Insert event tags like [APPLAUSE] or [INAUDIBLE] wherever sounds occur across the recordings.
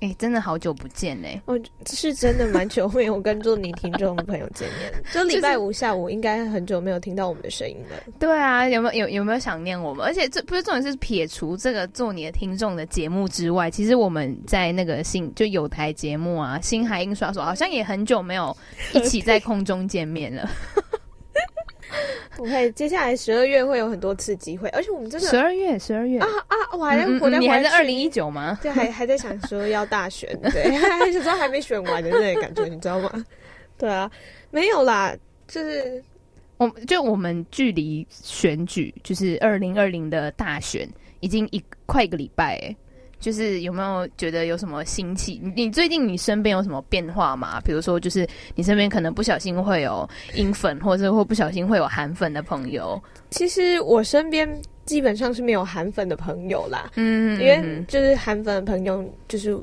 哎、欸，真的好久不见嘞！我是真的蛮久没有跟做你听众的朋友见面，就礼拜五下午应该很久没有听到我们的声音了。对啊，有没有有有没有想念我们？而且这不是重点，是撇除这个做你的听众的节目之外，其实我们在那个新就有台节目啊，星海印刷所好像也很久没有一起在 [LAUGHS] 空中见面了。不会，接下来十二月会有很多次机会，而且我们真的十二月十二月啊啊！我还在活在、嗯嗯、你还在二零一九吗？[LAUGHS] 对，还还在想说要大选，对，[LAUGHS] 还想说还没选完的那个感觉，你知道吗？[LAUGHS] 对啊，没有啦，就是我就我们距离选举就是二零二零的大选已经一快一个礼拜哎。就是有没有觉得有什么新奇？你最近你身边有什么变化吗？比如说，就是你身边可能不小心会有英粉，或者或不小心会有韩粉的朋友。其实我身边基本上是没有韩粉的朋友啦。嗯，因为就是韩粉的朋友，就是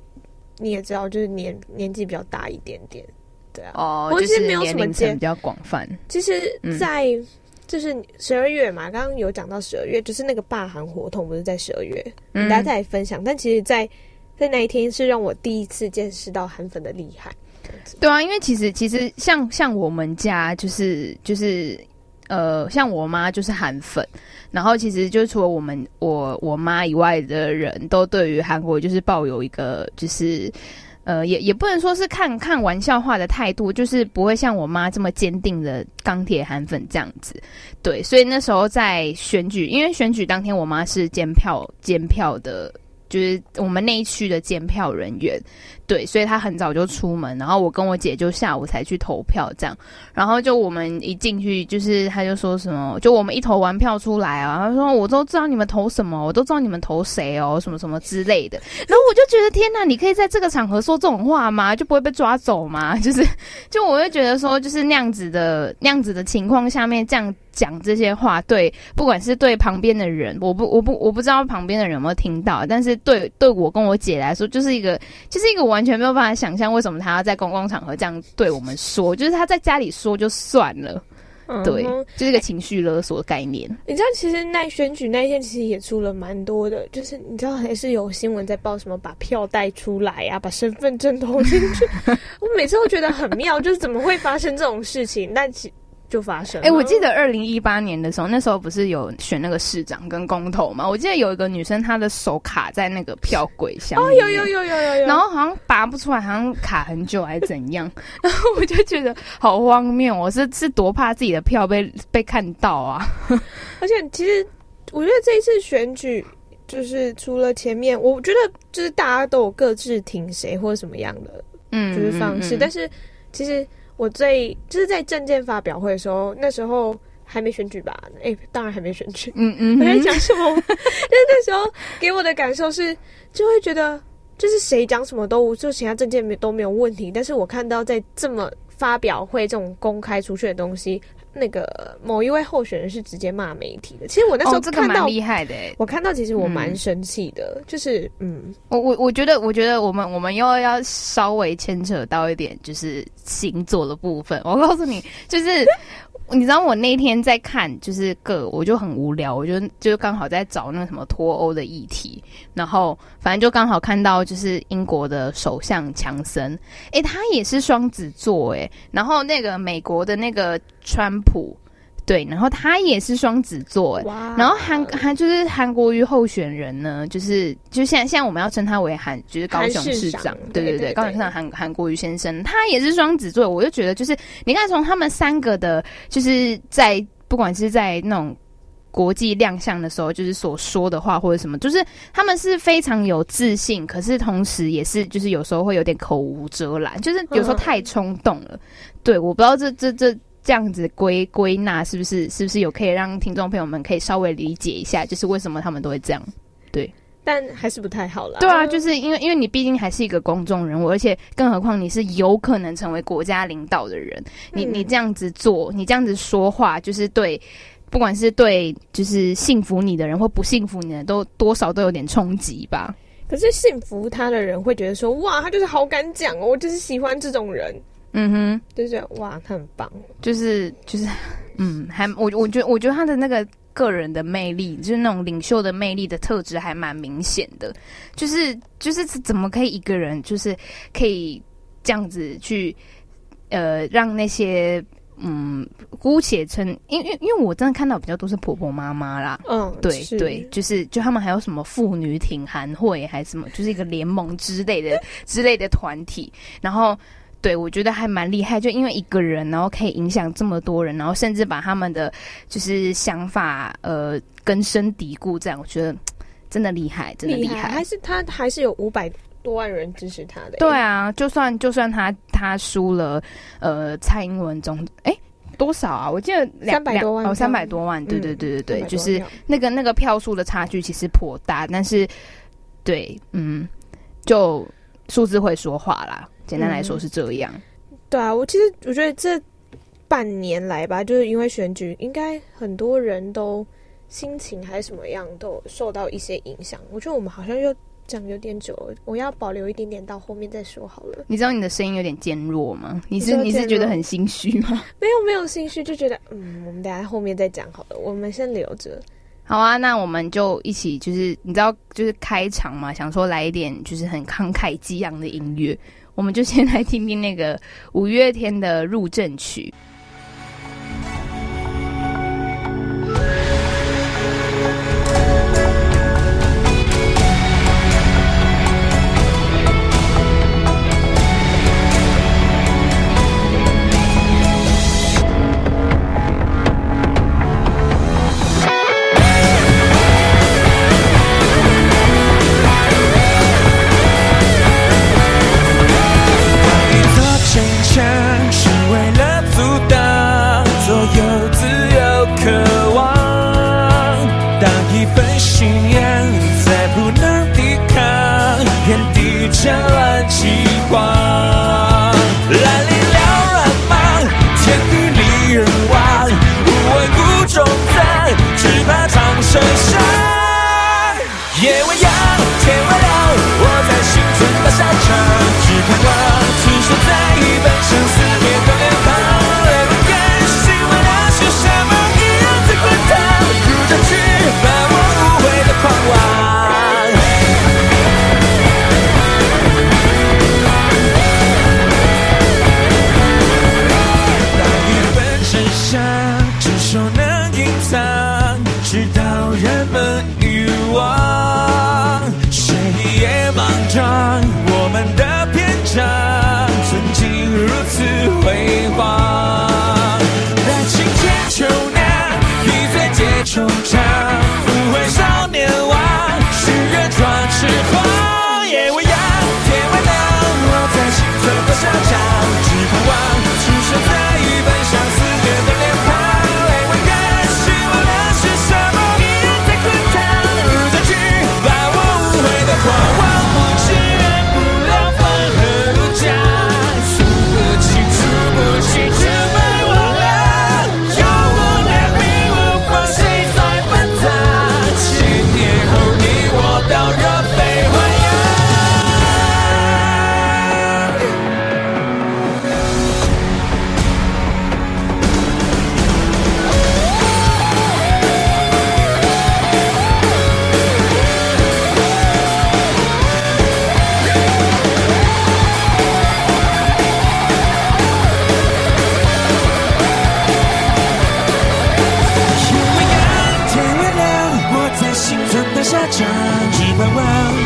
你也知道，就是年年纪比较大一点点，对啊。哦，就是年龄层比较广泛。其实，在、嗯就是十二月嘛，刚刚有讲到十二月，就是那个霸韩活动，不是在十二月，嗯大家再来分享。但其实在，在在那一天是让我第一次见识到韩粉的厉害。对啊，因为其实其实像像我们家就是就是呃，像我妈就是韩粉，然后其实就除了我们我我妈以外的人都对于韩国就是抱有一个就是。呃，也也不能说是看看玩笑话的态度，就是不会像我妈这么坚定的钢铁韩粉这样子，对，所以那时候在选举，因为选举当天我妈是监票监票的，就是我们那一区的监票人员。对，所以他很早就出门，然后我跟我姐就下午才去投票，这样，然后就我们一进去，就是他就说什么，就我们一投完票出来啊，他说我都知道你们投什么，我都知道你们投谁哦，什么什么之类的，然后我就觉得天哪，你可以在这个场合说这种话吗？就不会被抓走吗？[LAUGHS] 就是，就我会觉得说，就是那样子的那样子的情况下面这样讲这些话，对，不管是对旁边的人，我不我不我不知道旁边的人有没有听到，但是对对我跟我姐来说，就是一个就是一个我。完全没有办法想象为什么他要在公共场合这样对我们说，就是他在家里说就算了，嗯、对，就是一个情绪勒索的概念。你知道，其实那选举那一天其实也出了蛮多的，就是你知道还是有新闻在报什么把票带出来啊，把身份证投进去。[LAUGHS] 我每次都觉得很妙，就是怎么会发生这种事情？但其就发生了。哎、欸，我记得二零一八年的时候，那时候不是有选那个市长跟公投嘛？我记得有一个女生，她的手卡在那个票柜上面，哦，有有有有有有，然后好像拔不出来，好像卡很久还是怎样？[LAUGHS] 然后我就觉得好荒谬，我是是多怕自己的票被被看到啊！[LAUGHS] 而且其实我觉得这一次选举，就是除了前面，我觉得就是大家都有各自挺谁或者什么样的，嗯，就是方式，嗯嗯嗯，但是其实。我最就是在证件发表会的时候，那时候还没选举吧？哎、欸，当然还没选举。嗯嗯，我在讲什么？[LAUGHS] 但是那时候给我的感受是，就会觉得就是谁讲什么都就其他证件没都没有问题，但是我看到在这么发表会这种公开出去的东西。那个某一位候选人是直接骂媒体的，其实我那时候看到厉、哦、害的，我看到其实我蛮生气的，嗯、就是嗯，我我我觉得我觉得我们我们又要稍微牵扯到一点就是星座的部分，我告诉你就是。你知道我那天在看，就是个我就很无聊，我就就刚好在找那个什么脱欧的议题，然后反正就刚好看到就是英国的首相强森，诶，他也是双子座诶，然后那个美国的那个川普。对，然后他也是双子座，哇！然后韩韩就是韩国瑜候选人呢，就是就现在现在我们要称他为韩，就是高雄市长，对对对，高雄市长韩韩国瑜先生，他也是双子座，我就觉得就是你看从他们三个的，就是在不管是在那种国际亮相的时候，就是所说的话或者什么，就是他们是非常有自信，可是同时也是就是有时候会有点口无遮拦，就是有时候太冲动了。嗯、对，我不知道这这这。这样子归归纳是不是是不是有可以让听众朋友们可以稍微理解一下，就是为什么他们都会这样？对，但还是不太好啦。对啊，就是因为因为你毕竟还是一个公众人物，而且更何况你是有可能成为国家领导的人，你你这样子做，你这样子说话，就是对，不管是对就是信服你的人或不信服你的人，都多少都有点冲击吧。可是信服他的人会觉得说，哇，他就是好敢讲哦，我就是喜欢这种人。嗯哼，就是哇，他很棒，就是就是，[LAUGHS] 嗯，还我我觉得我觉得他的那个。个人的魅力，就是那种领袖的魅力的特质，还蛮明显的。就是就是怎么可以一个人，就是可以这样子去，呃，让那些嗯，姑且称，因为因为我真的看到比较多是婆婆妈妈啦。嗯，对对，就是就他们还有什么妇女挺韩会，还是什么，就是一个联盟之类的之类的团体，然后。对，我觉得还蛮厉害，就因为一个人，然后可以影响这么多人，然后甚至把他们的就是想法呃根深蒂固，这样我觉得真的厉害，真的厉害。还是他还是有五百多万人支持他的。对啊，就算就算他他输了，呃，蔡英文总哎多少啊？我记得两百多万哦，三百多万。对对对对对，就是那个那个票数的差距其实颇大，但是对，嗯，就数字会说话啦。简单来说是这样，嗯，对啊，我其实我觉得这半年来吧，就是因为选举，应该很多人都心情还是什么样，都受到一些影响。我觉得我们好像又讲有点久了，我要保留一点点到后面再说好了。你知道你的声音有点尖弱吗？你是你是觉得很心虚吗？[LAUGHS] 没有没有心虚，就觉得嗯，我们等下后面再讲好了，我们先留着。好啊，那我们就一起就是你知道就是开场嘛，想说来一点就是很慷慨激昂的音乐。我们就先来听听那个五月天的入阵曲。下了棋。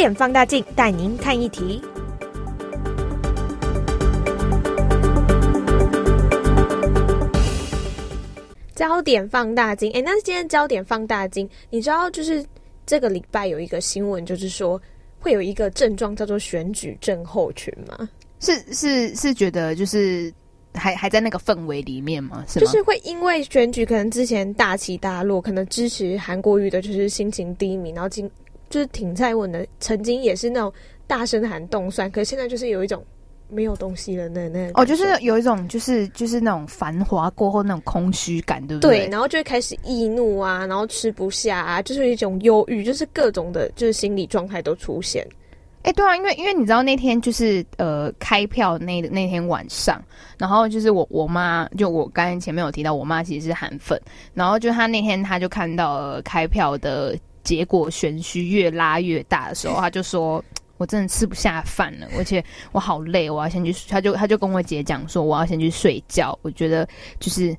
点放大镜带您看一题。焦点放大镜，哎，那今天焦点放大镜，你知道就是这个礼拜有一个新闻，就是说会有一个症状叫做选举症候群吗？是是是，觉得就是还还在那个氛围里面吗？是吗？就是会因为选举，可能之前大起大落，可能支持韩国瑜的，就是心情低迷，然后今就是挺蔡文的，曾经也是那种大声喊冻蒜，可是现在就是有一种。没有东西了，那那哦，就是有一种，就是就是那种繁华过后那种空虚感，对不对？对，然后就会开始易怒啊，然后吃不下啊，就是一种忧郁，就是各种的，就是心理状态都出现。哎、欸，对啊，因为因为你知道那天就是呃开票那那天晚上，然后就是我我妈就我刚才前面有提到，我妈其实是韩粉，然后就她那天她就看到了开票的结果悬虚越拉越大的时候，[LAUGHS] 他就说。我真的吃不下饭了，而且我好累，我要先去。他就他就跟我姐讲说，我要先去睡觉。我觉得就是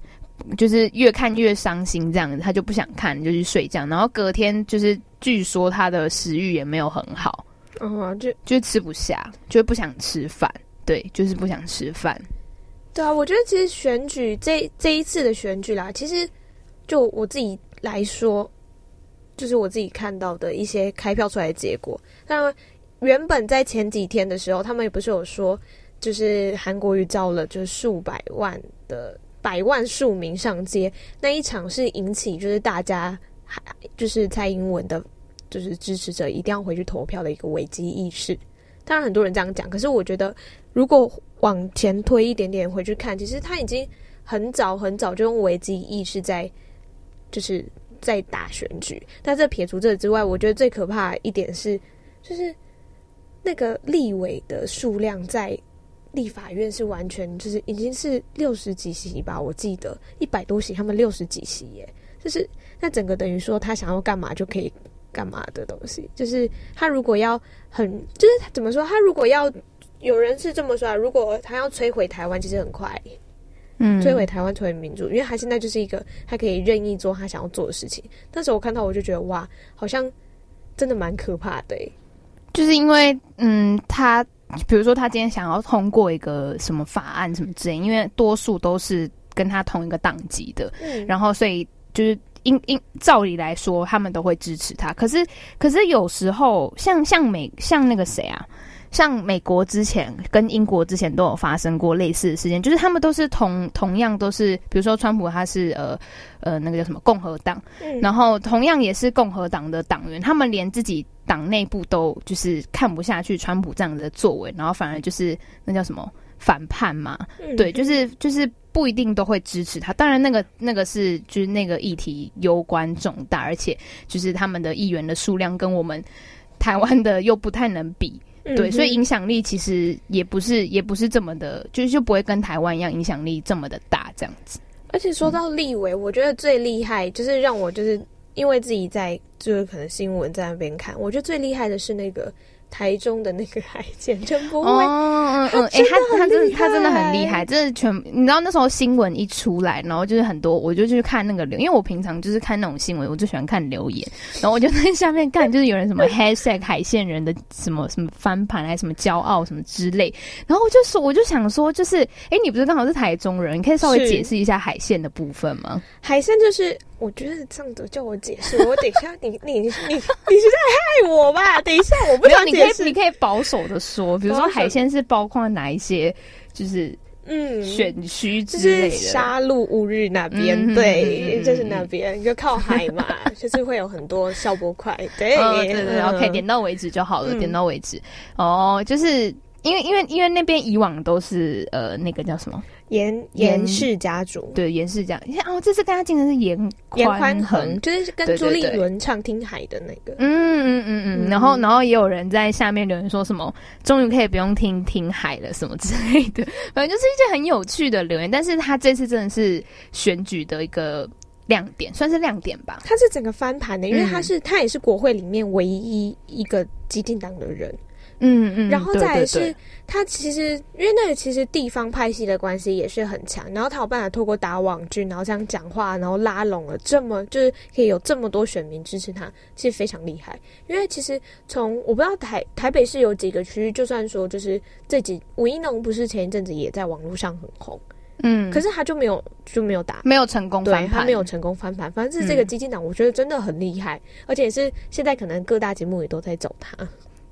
就是越看越伤心这样子，他就不想看，就去睡觉。然后隔天就是据说他的食欲也没有很好，哦，就就吃不下，就不想吃饭。对，就是不想吃饭。对啊，我觉得其实选举这这一次的选举啦，其实就我自己来说，就是我自己看到的一些开票出来的结果，那。原本在前几天的时候，他们也不是有说，就是韩国瑜造了就是数百万的百万数民上街，那一场是引起就是大家还就是蔡英文的，就是支持者一定要回去投票的一个危机意识。当然很多人这样讲，可是我觉得如果往前推一点点回去看，其实他已经很早很早就用危机意识在就是在打选举。但这撇除这之外，我觉得最可怕一点是就是。那个立委的数量在立法院是完全就是已经是六十几席吧，我记得一百多席，他们六十几席耶，就是那整个等于说他想要干嘛就可以干嘛的东西，就是他如果要很就是怎么说，他如果要有人是这么说啊，如果他要摧毁台湾，其实很快，嗯，摧毁台湾，摧毁民主，因为他现在就是一个他可以任意做他想要做的事情。那时候我看到我就觉得哇，好像真的蛮可怕的耶。就是因为，嗯，他比如说他今天想要通过一个什么法案什么之类，因为多数都是跟他同一个党籍的，嗯，然后所以就是应应照理来说，他们都会支持他。可是可是有时候像像美像那个谁啊？像美国之前跟英国之前都有发生过类似的事件，就是他们都是同同样都是，比如说川普他是呃呃那个叫什么共和党，嗯，然后同样也是共和党的党员，他们连自己党内部都就是看不下去川普这样的作为，然后反而就是那叫什么反叛嘛，嗯，对，就是就是不一定都会支持他。当然那个那个是就是那个议题攸关重大，而且就是他们的议员的数量跟我们台湾的又不太能比。对，嗯、所以影响力其实也不是，也不是这么的，就是就不会跟台湾一样影响力这么的大这样子。而且说到立委，嗯、我觉得最厉害就是让我就是因为自己在就是可能新闻在那边看，我觉得最厉害的是那个。台中的那个海鲜真不会，嗯嗯嗯，哎，他他真他真的很厉害，真的全你知道那时候新闻一出来，然后就是很多，我就去看那个留，因为我平常就是看那种新闻，我就喜欢看留言，然后我就在下面看，就是有人什么 [LAUGHS] hashtag 海鲜人的什么什么翻盘还是什么骄傲什么之类，然后我就说我就想说，就是哎，你不是刚好是台中人，你可以稍微解释一下海鲜的部分吗？海鲜就是。我觉得这样子叫我解释，我等一下你你你你你是在害我吧？等一下我不想解释，你可以保守的说，比如说海鲜是包括哪一些，就是嗯选区之类的，沙鹿乌日那边、嗯、对，就是那边就靠海嘛，[LAUGHS] 就是会有很多消波块，对、哦、对对对，OK，点到为止就好了，嗯、点到为止。哦，就是因为因为因为那边以往都是呃那个叫什么？严严氏家族，对严氏家，你看哦，这次跟他竞争是严严宽恒，就是跟朱立伦唱听海的那个，嗯嗯嗯嗯，然后然后也有人在下面留言说什么，终于可以不用听听海了什么之类的，反正就是一些很有趣的留言。但是他这次真的是选举的一个亮点，算是亮点吧。他是整个翻盘的，因为他是、嗯、他也是国会里面唯一一个基进党的人。嗯嗯，然后再来是他其实因为那个其实地方派系的关系也是很强，然后他有办法透过打网剧，然后这样讲话，然后拉拢了这么就是可以有这么多选民支持他，其实非常厉害。因为其实从我不知道台台北市有几个区域，就算说就是这几吴一农不是前一阵子也在网络上很红。嗯，可是他就没有就没有打，没有成功翻盘，对，他没有成功翻盘。反正是这个基金党，我觉得真的很厉害，嗯、而且是现在可能各大节目也都在找他。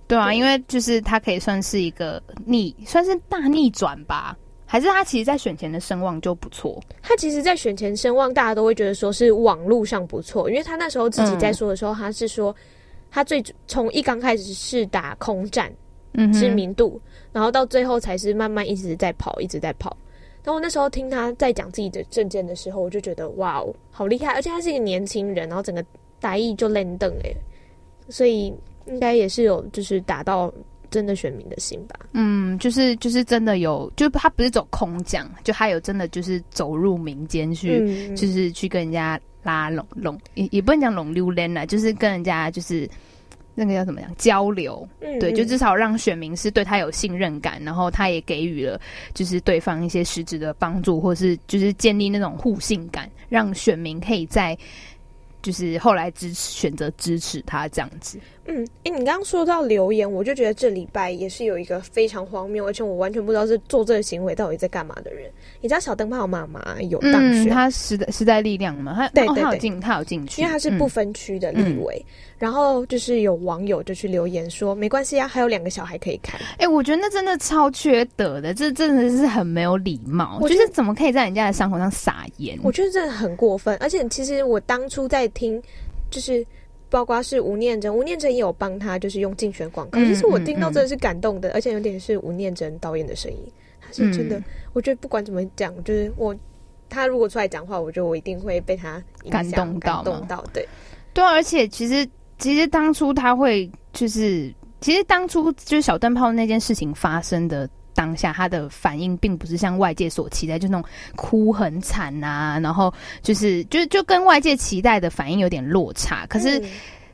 对啊，对，因为就是他可以算是一个逆，算是大逆转吧？还是他其实在选前的声望就不错？他其实，在选前声望，大家都会觉得说是网络上不错，因为他那时候自己在说的时候，嗯、他是说他最从一刚开始是打空战，嗯，知名度，然后到最后才是慢慢一直在跑，一直在跑。然后我那时候听他在讲自己的证件的时候，我就觉得哇哦，好厉害！而且他是一个年轻人，然后整个台语就练邓哎，所以应该也是有就是打到真的选民的心吧。嗯，就是就是真的有，就他不是走空讲，就他有真的就是走入民间去，嗯、就是去跟人家拉拢拢，也也不能讲拢溜连啦，就是跟人家就是。那个叫怎么样交流？嗯，对，就至少让选民是对他有信任感，然后他也给予了就是对方一些实质的帮助，或是就是建立那种互信感，让选民可以在。就是后来支持选择支持他这样子。嗯，哎、欸，你刚刚说到留言，我就觉得这礼拜也是有一个非常荒谬，而且我完全不知道是做这个行为到底在干嘛的人。你知道小灯泡妈妈有当选，嗯、他时代时代力量嘛，他对对对，哦、他有进他有进去，因为他是不分区的立委。嗯、然后就是有网友就去留言说，没关系啊，还有两个小孩可以看。哎、欸，我觉得那真的超缺德的，这真的是很没有礼貌。我觉得怎么可以在人家的伤口上撒盐？我觉得真的很过分。而且其实我当初在。听，就是包括是吴念真，吴念真也有帮他，就是用竞选广告。其实我听到真的是感动的，而且有点是吴念真导演的声音，他是真的。嗯、我觉得不管怎么讲，就是我他如果出来讲话，我觉得我一定会被他感动到，感动到。对，对，而且其实其实当初他会就是，其实当初就是小灯泡那件事情发生的。当下他的反应并不是像外界所期待，就那种哭很惨啊，然后就是就就跟外界期待的反应有点落差。可是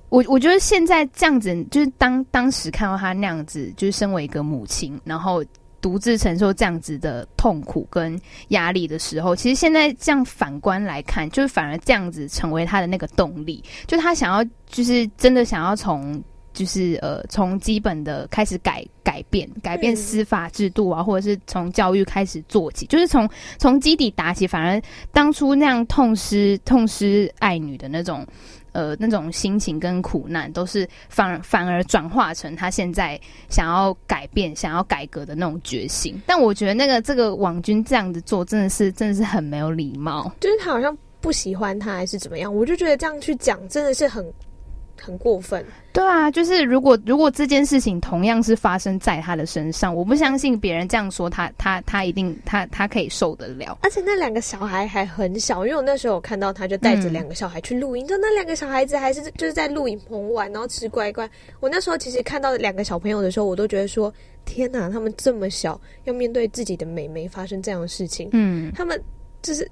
我我觉得现在这样子，就是当当时看到他那样子，就是身为一个母亲，然后独自承受这样子的痛苦跟压力的时候，其实现在这样反观来看，就是反而这样子成为他的那个动力，就他想要就是真的想要从。就是呃，从基本的开始改改变，改变司法制度啊，或者是从教育开始做起，就是从从基底打起。反而当初那样痛失痛失爱女的那种呃那种心情跟苦难，都是反反而转化成他现在想要改变、想要改革的那种决心。但我觉得那个这个网军这样子做，真的是真的是很没有礼貌。就是他好像不喜欢他，还是怎么样？我就觉得这样去讲，真的是很。很过分，对啊，就是如果如果这件事情同样是发生在他的身上，我不相信别人这样说他，他他一定他他可以受得了。而且那两个小孩还很小，因为我那时候有看到他就带着两个小孩去露营，嗯、就那两个小孩子还是就是在露营棚玩，然后吃乖乖。我那时候其实看到两个小朋友的时候，我都觉得说，天哪，他们这么小，要面对自己的妹妹发生这样的事情，嗯，他们就是。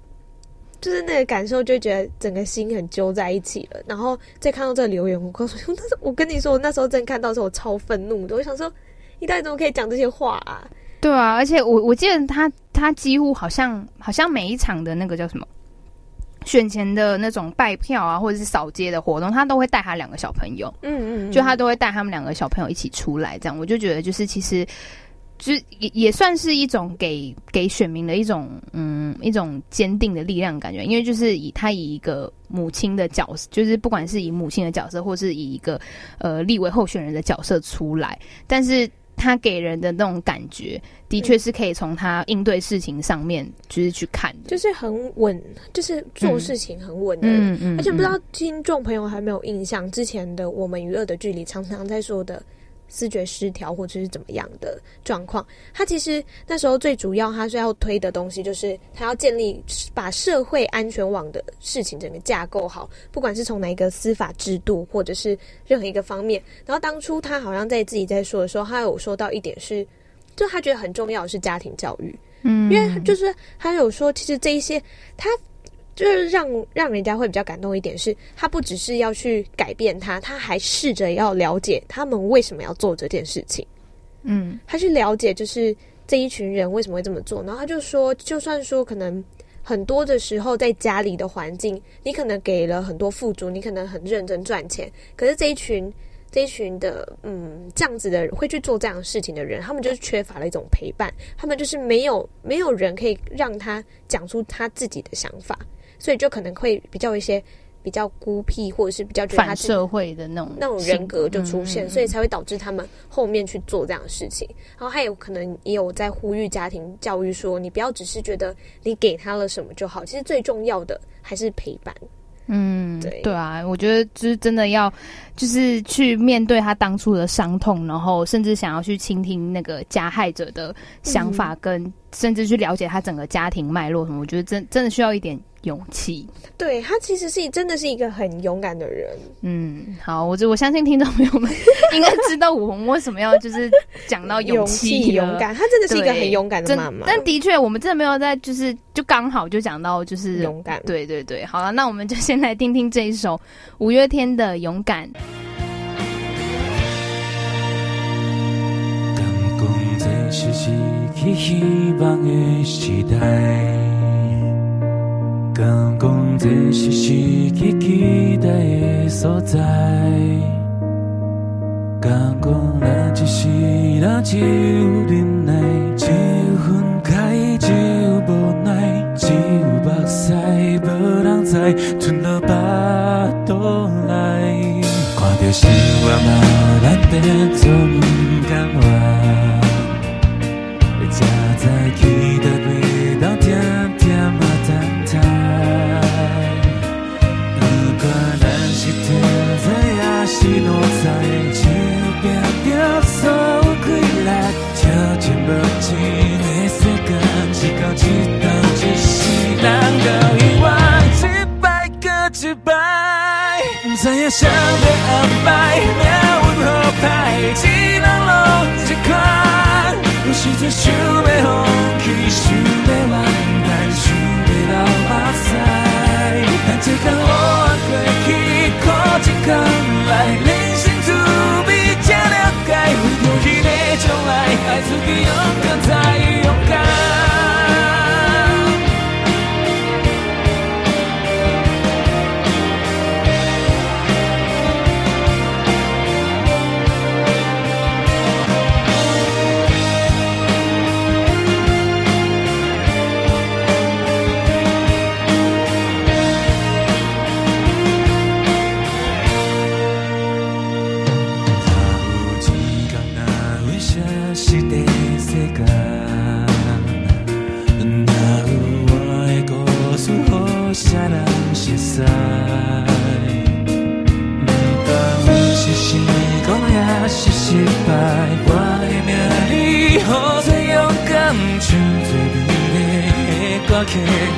就是那个感受，就觉得整个心很揪在一起了。然后再看到这个留言，我告诉你，但是我跟你说，我那时候真看到的时候，我超愤怒的。我想说，你到底怎么可以讲这些话啊？对啊，而且我我记得他他几乎好像好像每一场的那个叫什么选前的那种拜票啊，或者是扫街的活动，他都会带他两个小朋友。嗯，嗯嗯，就他都会带他们两个小朋友一起出来，这样我就觉得就是其实。就是也也算是一种给给选民的一种嗯一种坚定的力量感觉，因为就是以他以一个母亲的角色，就是不管是以母亲的角色，或是以一个呃立为候选人的角色出来，但是他给人的那种感觉，的确是可以从他应对事情上面就是去看，就是很稳，就是做事情很稳的人，嗯嗯嗯，而且不知道听众朋友还没有印象，之前的我们娱乐的距离常常在说的。思觉失调或者是怎么样的状况，他其实那时候最主要，他是要推的东西就是他要建立把社会安全网的事情整个架构好，不管是从哪一个司法制度或者是任何一个方面。然后当初他好像在自己在说的时候，他有说到一点是，就他觉得很重要的是家庭教育，嗯，因为就是他有说，其实这一些他。就是让让人家会比较感动一点，是他不只是要去改变他，他还试着要了解他们为什么要做这件事情。嗯，他去了解就是这一群人为什么会这么做，然后他就说，就算说可能很多的时候在家里的环境，你可能给了很多富足，你可能很认真赚钱，可是这一群。这一群的，嗯，这样子的会去做这样的事情的人，他们就是缺乏了一种陪伴，他们就是没有没有人可以让他讲出他自己的想法，所以就可能会比较一些比较孤僻，或者是比较觉得他反社会的那种那种人格就出现，嗯，所以才会导致他们后面去做这样的事情。然后还有可能也有在呼吁家庭教育说，你不要只是觉得你给他了什么就好，其实最重要的还是陪伴。嗯，对对啊，我觉得就是真的要，就是去面对他当初的伤痛，然后甚至想要去倾听那个加害者的想法，跟甚至去了解他整个家庭脉络什么。我觉得真真的需要一点。勇气，对，他其实是真的是一个很勇敢的人。嗯，好，我就我相信听众朋友们 [LAUGHS] 应该知道我们为什么要就是讲到勇气、勇敢。他真的是一个很勇敢的妈妈。但的确，我们真的没有在就是就刚好就讲到就是勇敢。对对对，好了，那我们就先来听听这一首五月天的《勇敢》。敢讲这是失去期待的所在，敢讲咱一世人只有忍耐，只有分开，只有无奈，只有目屎，无人知，吞落巴肚内，看着生活嘛，咱变做不甘愿，才知期摆搁一摆，不知影谁在安排，命运好歹，一人拢一款，有时阵想要放弃，想要完蛋，想要流目屎，但这天黑暗过去。苦尽甘来，人生滋味才了解，为着彼个将来，爱自己勇敢再看，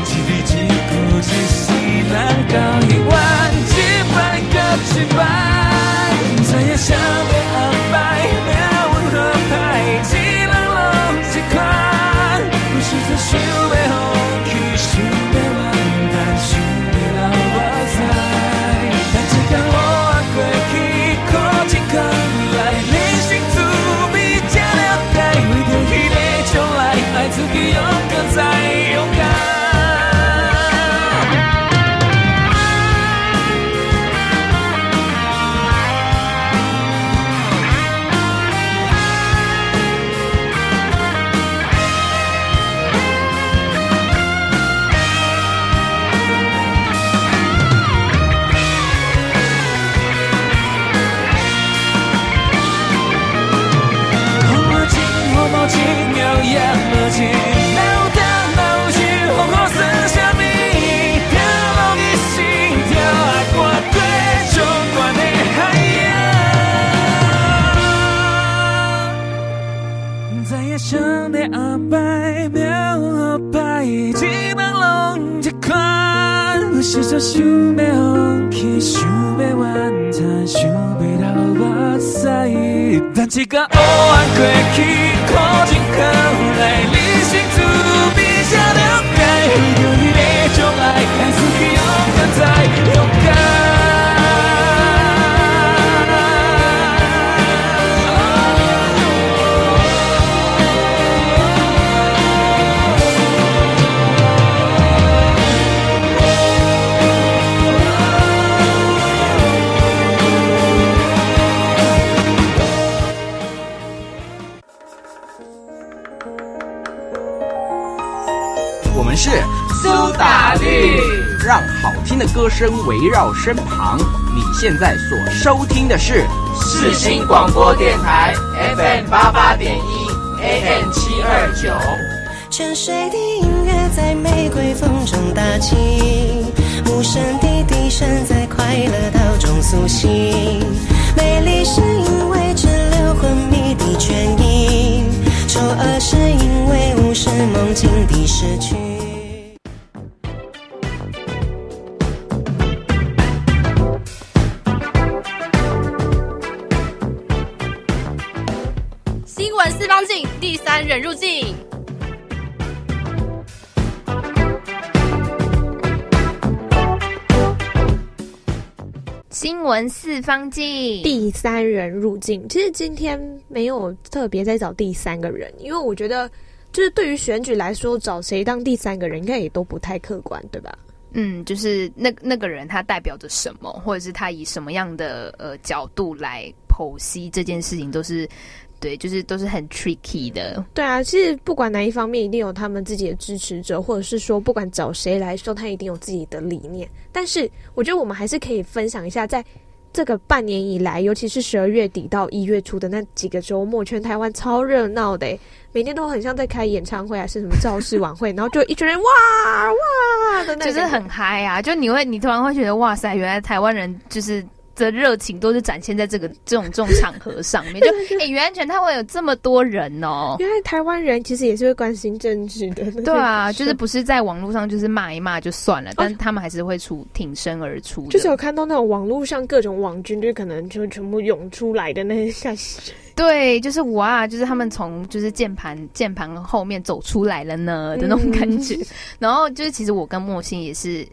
只你只顾自私，让爱变质败给失败。再要想办法，要如何排解冷落的关？不是在想你，忘记想你，忘担心你流眼泪。但只看我过去，靠著忍耐，人生滋味才了解，为著那个将来，爱自己要当先。声围绕身旁。你现在所收听的是四新广播电台 FM 八八点一 AM 七二九。沉睡的音乐在玫瑰风中打起，无声的笛声在快乐岛中苏醒。美丽是因为滞留昏迷的倦意，丑恶是因为无视梦境的失去。入境。新闻四方镜，第三人入境。其实今天没有特别在找第三个人，因为我觉得，就是对于选举来说，找谁当第三个人，应该也都不太客观，对吧？嗯，就是那那个人他代表着什么，或者是他以什么样的呃角度来剖析这件事情，都是。对，就是都是很 tricky 的。对啊，其实不管哪一方面，一定有他们自己的支持者，或者是说，不管找谁来说，他一定有自己的理念。但是，我觉得我们还是可以分享一下，在这个半年以来，尤其是十二月底到一月初的那几个周末，全台湾超热闹的，每天都很像在开演唱会，还是什么造势晚会，然后就一群人哇哇的那，就是很嗨啊！就你会，你突然会觉得，哇塞，原来台湾人就是。的热情都是展现在这个这种这种场合上面，就 [LAUGHS] 哎，原来全台湾有这么多人哦！原来台湾人其实也是会关心政治的。对啊，[LAUGHS] 就是不是在网络上就是骂一骂就算了，但是他们还是会出挺身而出。就是有看到那种网络上各种网军，就可能就全部涌出来的那些感觉。[LAUGHS] 对，就是哇，就是他们从就是键盘键盘后面走出来了呢的那种感觉。嗯、然后就是其实我跟莫欣也是。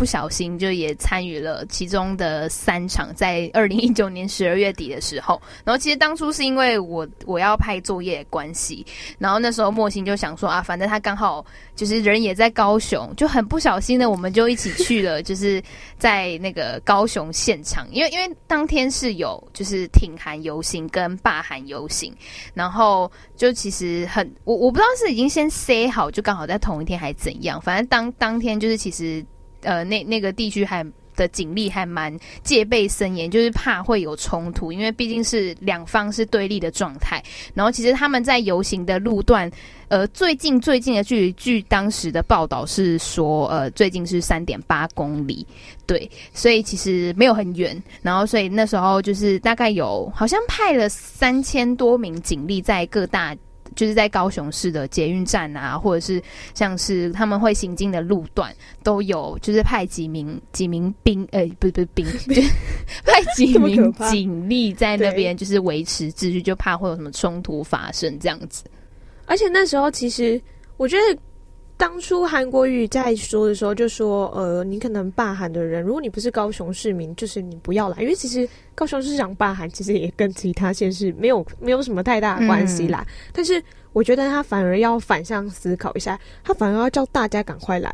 不小心就也参与了其中的三场，在二零一九年十二月底的时候，然后其实当初是因为我我要拍作业的关系，然后那时候莫心就想说啊，反正他刚好就是人也在高雄，就很不小心的我们就一起去了，就是在那个高雄现场，因为因为当天是有就是挺韩游行跟罢韩游行，然后就其实很我我不知道是已经先塞好，就刚好在同一天还怎样，反正当当天就是其实。呃，那那个地区还的警力还蛮戒备森严，就是怕会有冲突，因为毕竟是两方是对立的状态。然后其实他们在游行的路段，呃，最近最近的距离，据当时的报道是说，呃，最近是三点八公里，对，所以其实没有很远。然后所以那时候就是大概有好像派了三千多名警力在各大。就是在高雄市的捷运站啊，或者是像是他们会行进的路段，都有就是派几名几名兵，呃、欸，不是不是兵，就 [LAUGHS] 派几名警力在那边，就是维持秩序，就怕会有什么冲突发生这样子。而且那时候其实我觉得。当初韩国瑜在说的时候就说：“呃，你可能罢韩的人，如果你不是高雄市民，就是你不要来，因为其实高雄市长罢韩其实也跟其他县市没有没有什么太大的关系啦。嗯、但是。”我觉得他反而要反向思考一下，他反而要叫大家赶快来，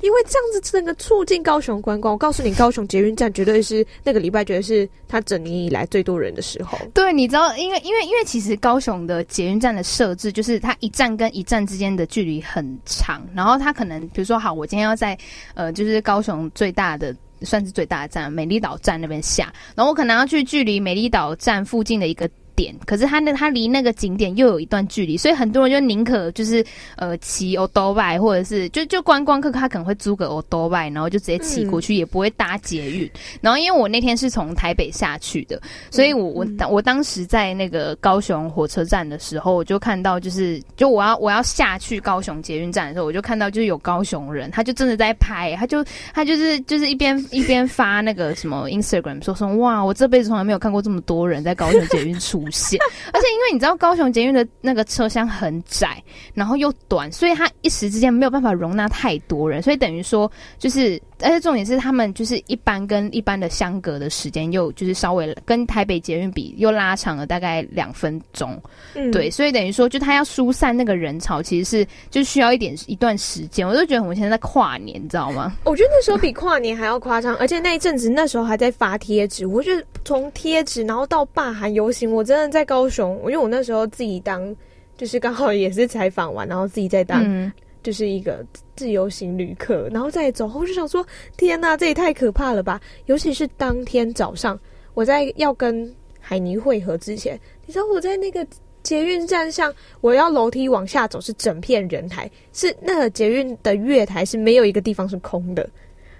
因为这样子整个促进高雄观光。我告诉你，高雄捷运站绝对是那个礼拜，绝对是他整年以来最多人的时候。对，你知道，因为因为因为其实高雄的捷运站的设置，就是它一站跟一站之间的距离很长，然后它可能比如说，好，我今天要在呃，就是高雄最大的算是最大的站美丽岛站那边下，然后我可能要去距离美丽岛站附近的一个。点，可是他那他离那个景点又有一段距离，所以很多人就宁可就是呃骑欧多拜，或者是就就观光客他可能会租个欧多拜，然后就直接骑过去，也不会搭捷运。然后因为我那天是从台北下去的，所以我我我当时在那个高雄火车站的时候，我就看到就是就我要我要下去高雄捷运站的时候，我就看到就是有高雄人，他就真的在拍，他就他就是就是一边一边发那个什么 Instagram 说说哇，我这辈子从来没有看过这么多人在高雄捷运出。[LAUGHS] 而且因为你知道高雄捷运的那个车厢很窄，然后又短，所以它一时之间没有办法容纳太多人，所以等于说就是，而且重点是他们就是一般跟一般的相隔的时间又就是稍微跟台北捷运比又拉长了大概两分钟，嗯，对，所以等于说就他要疏散那个人潮，其实是就需要一点一段时间。我就觉得我们现在在跨年，你知道吗？[LAUGHS] 我觉得那时候比跨年还要夸张，而且那一阵子那时候还在发贴纸，我觉得从贴纸然后到罢韩游行，我真。的在高雄，因为我那时候自己当，就是刚好也是采访完，然后自己在当，嗯、就是一个自由行旅客，然后再走，我就想说，天哪，这也太可怕了吧！尤其是当天早上，我在要跟海尼会合之前，你知道我在那个捷运站上，我要楼梯往下走，是整片人台，是那个捷运的月台是没有一个地方是空的，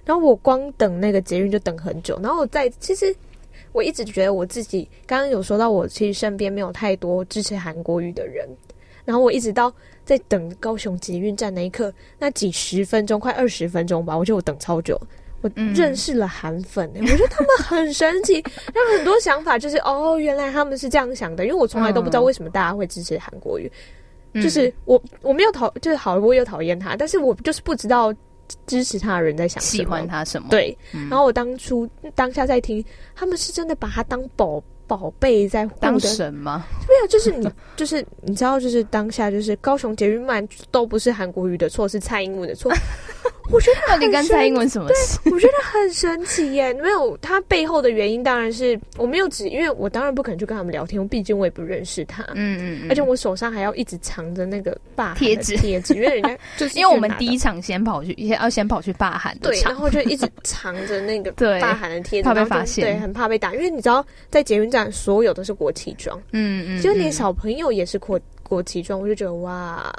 然后我光等那个捷运就等很久，然后我在其实我一直觉得我自己刚刚有说到，我其实身边没有太多支持韩国语的人。然后我一直到在等高雄捷运站那一刻，那几十分钟，快二十分钟吧，我觉得我等超久。我认识了韩粉、欸，嗯、我觉得 [LAUGHS] 他们很神奇，让很多想法就是哦，原来他们是这样想的。因为我从来都不知道为什么大家会支持韩国瑜，嗯、就是我我没有讨，就是好，我有讨厌他，但是我就是不知道支持他的人在想喜欢他什么。对，嗯、然后我当初当下在听，他们是真的把他当宝。宝贝在当神吗？没有，就是你，[LAUGHS] 就是你知道，就是当下，就是高雄捷运慢都不是韩国瑜的错，是蔡英文的错。我觉得到底跟蔡英文什么事？对，我觉得很神奇耶。没有，他背后的原因当然是我没有只，因为我当然不可能去跟他们聊天，毕竟我也不认识他。嗯嗯，嗯而且我手上还要一直藏着那个霸贴纸贴纸，因为人家 [LAUGHS] 就是因为我们第一场先跑去，要先跑去霸韩，对，然后就一直藏着那个 [LAUGHS] 霸韩的贴纸，怕被发现，对，很怕被打，因为你知道在捷运站所有都是国旗装，嗯嗯，就连小朋友也是国。国旗装，我就觉得哇，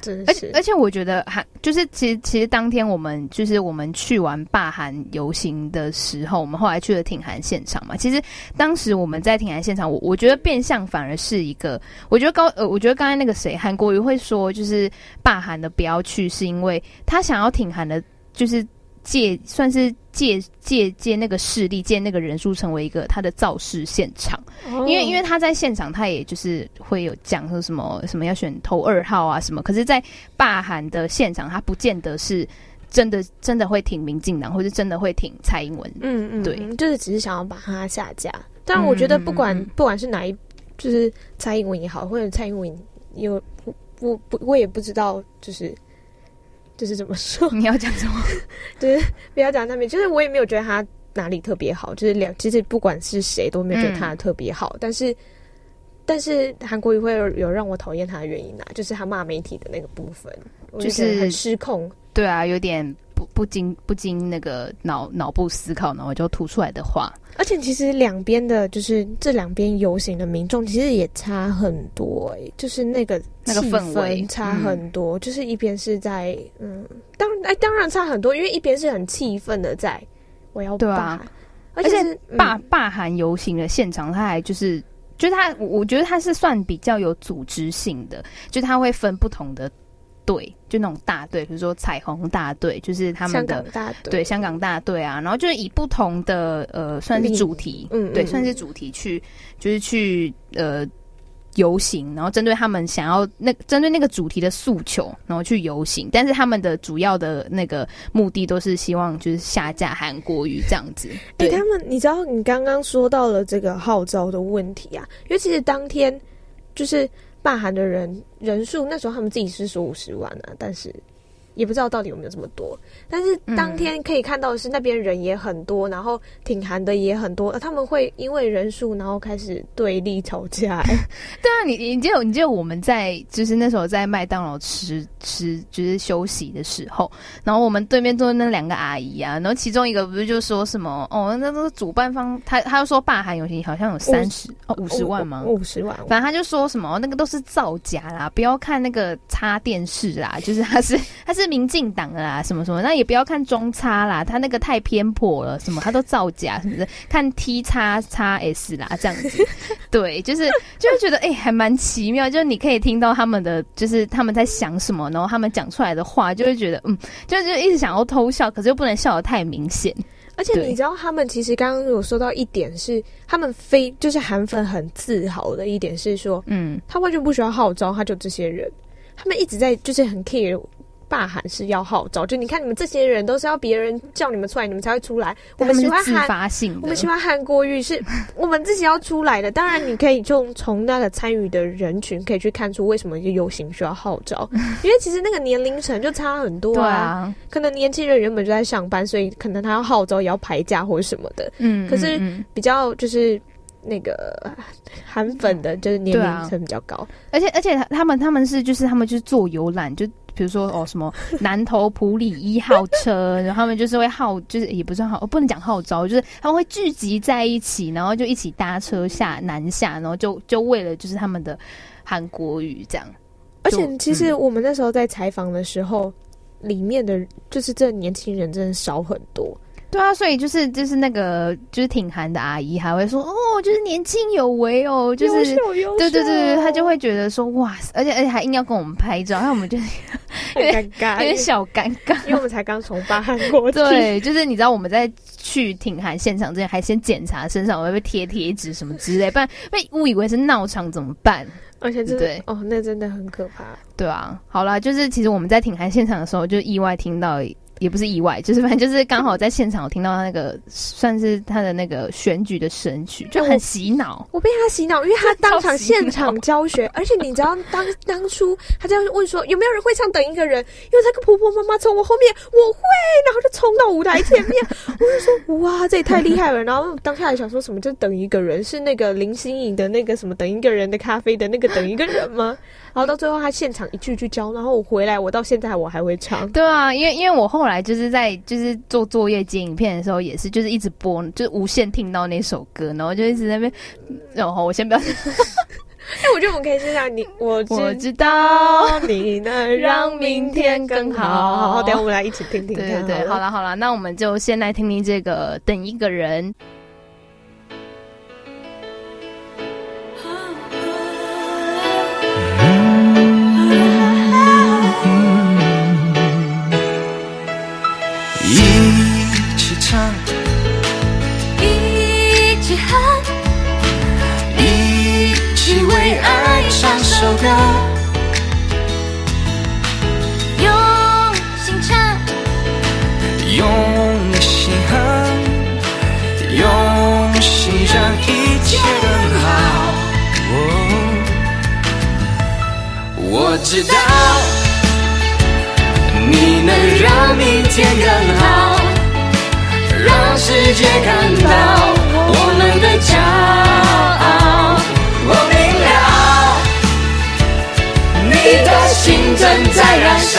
真是。而且而且，我觉得韩就是其实其实当天我们就是我们去完罢韩游行的时候，我们后来去了挺韩现场嘛。其实当时我们在挺韩现场，我我觉得变相反而是一个，我觉得高呃，我觉得刚才那个谁韩国瑜会说，就是罢韩的不要去，是因为他想要挺韩的，就是。借算是借借借那个势力，借那个人数成为一个他的造势现场，哦、因为因为他在现场，他也就是会有讲说什么什么要选投二号啊什么，可是，在罢韩的现场，他不见得是真的真的会挺民进党，或是真的会挺蔡英文。嗯嗯，对，就是只是想要把他下架。但我觉得不管、嗯、不管是哪一，就是蔡英文也好，或者蔡英文有我我不我也不知道，就是。就是怎么说？[LAUGHS] 你要讲什么？[LAUGHS] 就是不要讲那边，就是我也没有觉得他哪里特别好。就是两，其实不管是谁都没有觉得他特别好。嗯、但是，但是韩国瑜会有，有让我讨厌他的原因啊，就是他骂媒体的那个部分，就是很失控。对啊，有点不不经不经那个脑脑部思考，然后就吐出来的话。而且其实两边的，就是这两边游行的民众，其实也差很多哎、欸，就是那个那个氛围差很多，嗯、就是一边是在嗯，当哎、欸、当然差很多，因为一边是很气愤的在我要罢韩，啊、而且罢罢韩游行的现场，他还就是就是他，我觉得他是算比较有组织性的，就他会分不同的。队就那种大队，比如说彩虹大队，就是他们的大队，对香港大队啊，然后就是以不同的呃，算是主题，嗯，对，算是主题去，就是去呃游行，然后针对他们想要那针对那个主题的诉求，然后去游行，但是他们的主要的那个目的都是希望就是下架韩国语这样子。哎、欸，他们你知道你刚刚说到了这个号召的问题啊，因为其实当天就是。罢韩的人人数，那时候他们自己是说五十万啊，但是。也不知道到底有没有这么多，但是当天可以看到的是那边人也很多，嗯、然后挺韩的也很多，他们会因为人数然后开始对立吵架。[LAUGHS] 对啊，你你记得你记得我们在就是那时候在麦当劳吃吃就是休息的时候，然后我们对面坐的那两个阿姨啊，然后其中一个不是就说什么哦，那个主办方他他就说霸韩游行好像有三十哦五十万吗？五十万，反正他就说什么那个都是造假啦，不要看那个插电视啦，就是他是 [LAUGHS] 他是。民进党啦，什么什么，那也不要看中差啦，他那个太偏颇了，什么他都造假，是不是？看 T 叉叉 S 啦，这样子，[LAUGHS] 对，就是就会觉得哎、欸，还蛮奇妙，就是你可以听到他们的，就是他们在想什么，然后他们讲出来的话，就会觉得嗯，就就一直想要偷笑，可是又不能笑得太明显。而且你知道，他们其实刚刚有说到一点是，他们非就是韩粉很自豪的一点是说，嗯，他完全不需要号召，他就这些人，他们一直在就是很 care。罢喊是要号召，就你看你们这些人都是要别人叫你们出来，你们才会出来。我们喜欢自发性，我们喜欢韩国语，是 [LAUGHS] 我们自己要出来的。当然，你可以就从那个参与的人群可以去看出为什么一个游行需要号召，因为其实那个年龄层就差很多啊。可能年轻人原本就在上班，所以可能他要号召也要排假或者什么的。嗯，可是比较就是。那个韩粉的，就是年龄层比较高，而且而且他们他们是就是他们就是坐游览，就比如说哦什么 [LAUGHS] 南投普里一号车，然后他们就是会号，就是也不算号，不能讲号召，就是他们会聚集在一起，然后就一起搭车下南下，然后就就为了就是他们的韩国语这样。而且其实我们那时候在采访的时候，嗯、里面的就是这年轻人真的少很多。对啊，所以就是就是那个就是挺韩的阿姨还会说哦，就是年轻有为哦，就是优秀优秀对对对，她就会觉得说哇，而且而且还硬要跟我们拍照，然后我们就 [LAUGHS] 很尴尬，有点小尴尬，因为我们才刚从巴韩过去。对，就是你知道我们在去挺韩现场之前，还先检查身上会不会贴贴纸什么之类，不然被误以为是闹场怎么办？而且对哦，那真的很可怕。对啊，好啦，就是其实我们在挺韩现场的时候，就意外听到。也不是意外，就是反正就是刚好在现场，我听到他那个算是他的那个选举的神曲，就很洗脑。我被他洗脑，因为他当场现场教学，而且你知道当当初他这样问说有没有人会唱《等一个人》，因为他跟婆婆妈妈从我后面，我会，然后就冲到舞台前面，[LAUGHS] 我就说哇，这也太厉害了。然后当下还想说什么，就等一个人是那个林心颖的那个什么等一个人的咖啡的那个等一个人吗？然后到最后他现场一句一句教，然后我回来，我到现在我还会唱。对啊，因为因为我后来就是在就是做作业剪影片的时候，也是就是一直播，就是无限听到那首歌，然后就一直在那边。然后我先不要。哎，我觉得我们可以先让你，我我知道你能 [LAUGHS] 让明天更好。好，等下我们来一起听听看。对对对，好了好了，那我们就先来听听这个等一个人。天更好，让世界看到我们的骄傲。我明了，你的心正在燃烧，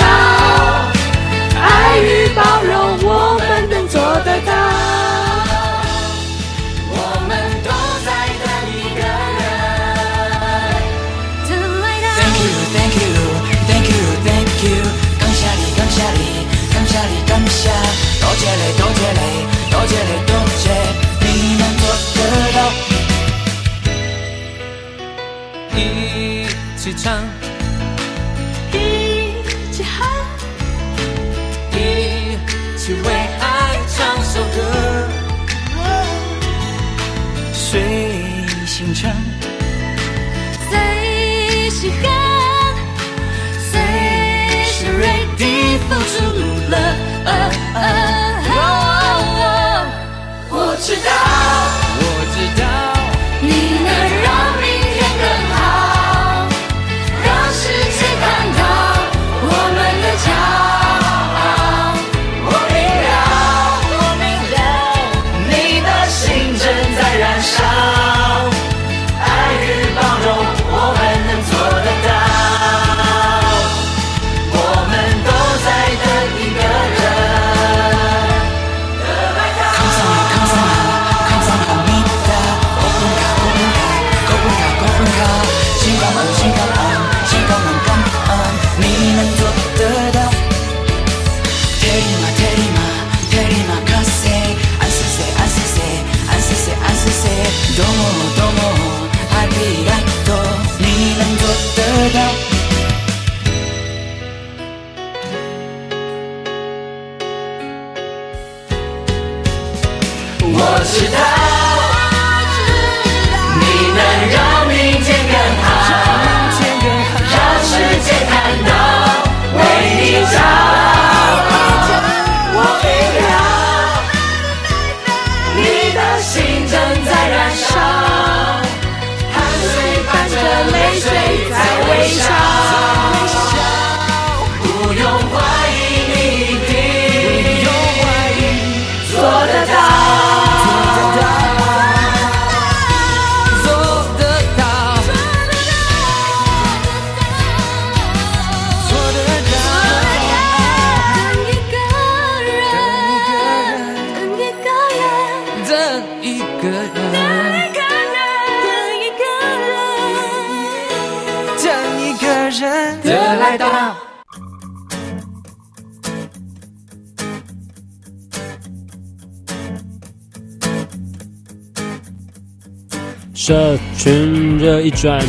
社群热一转，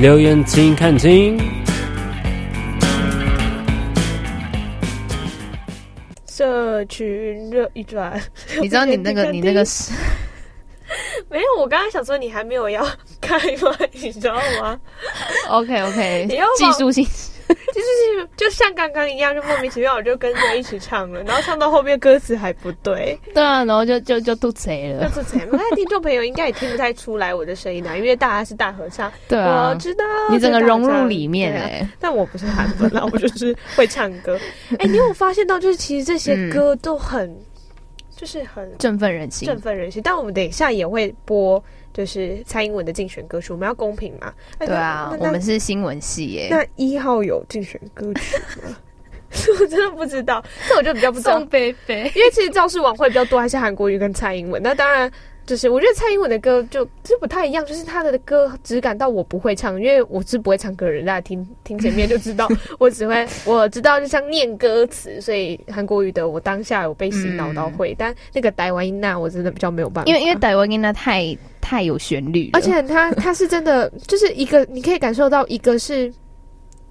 留言请看清。社群热一转，[LAUGHS] 你知道你那个你那个是？[LAUGHS] 没有，我刚刚想说你还没有要开麦？你知道吗？OK OK，你要技术性。就是就像刚刚一样，就莫名其妙我就跟着一起唱了，然后唱到后面歌词还不对，对啊，然后就就就吐贼了，就吐槽。那听众朋友应该也听不太出来我的声音啊，因为大家是大合唱，对啊，我知道你整个融入里面哎、啊，但我不是韩文啊，我就是会唱歌。[LAUGHS] 哎、欸，你有发现到就是其实这些歌都很、嗯、就是很振奋人心，振奋人心。但我们等一下也会播。就是蔡英文的竞选歌曲，我们要公平嘛？对啊，我们是新闻系耶。那一号有竞选歌曲吗？[LAUGHS] 我真的不知道，这我就比较不知道。宋贝贝，因为其实造势晚会比较多，还是韩国瑜跟蔡英文。那当然。就是我觉得蔡英文的歌就其实不太一样，就是他的歌只感到我不会唱，因为我是不会唱歌的人，大家听听前面就知道，[LAUGHS] 我只会我知道就像念歌词，所以韩国语的我当下有被洗脑到会，嗯、但那个台湾音那我真的比较没有办法，因为因为台湾音那太太有旋律，而且他他是真的就是一个你可以感受到一个是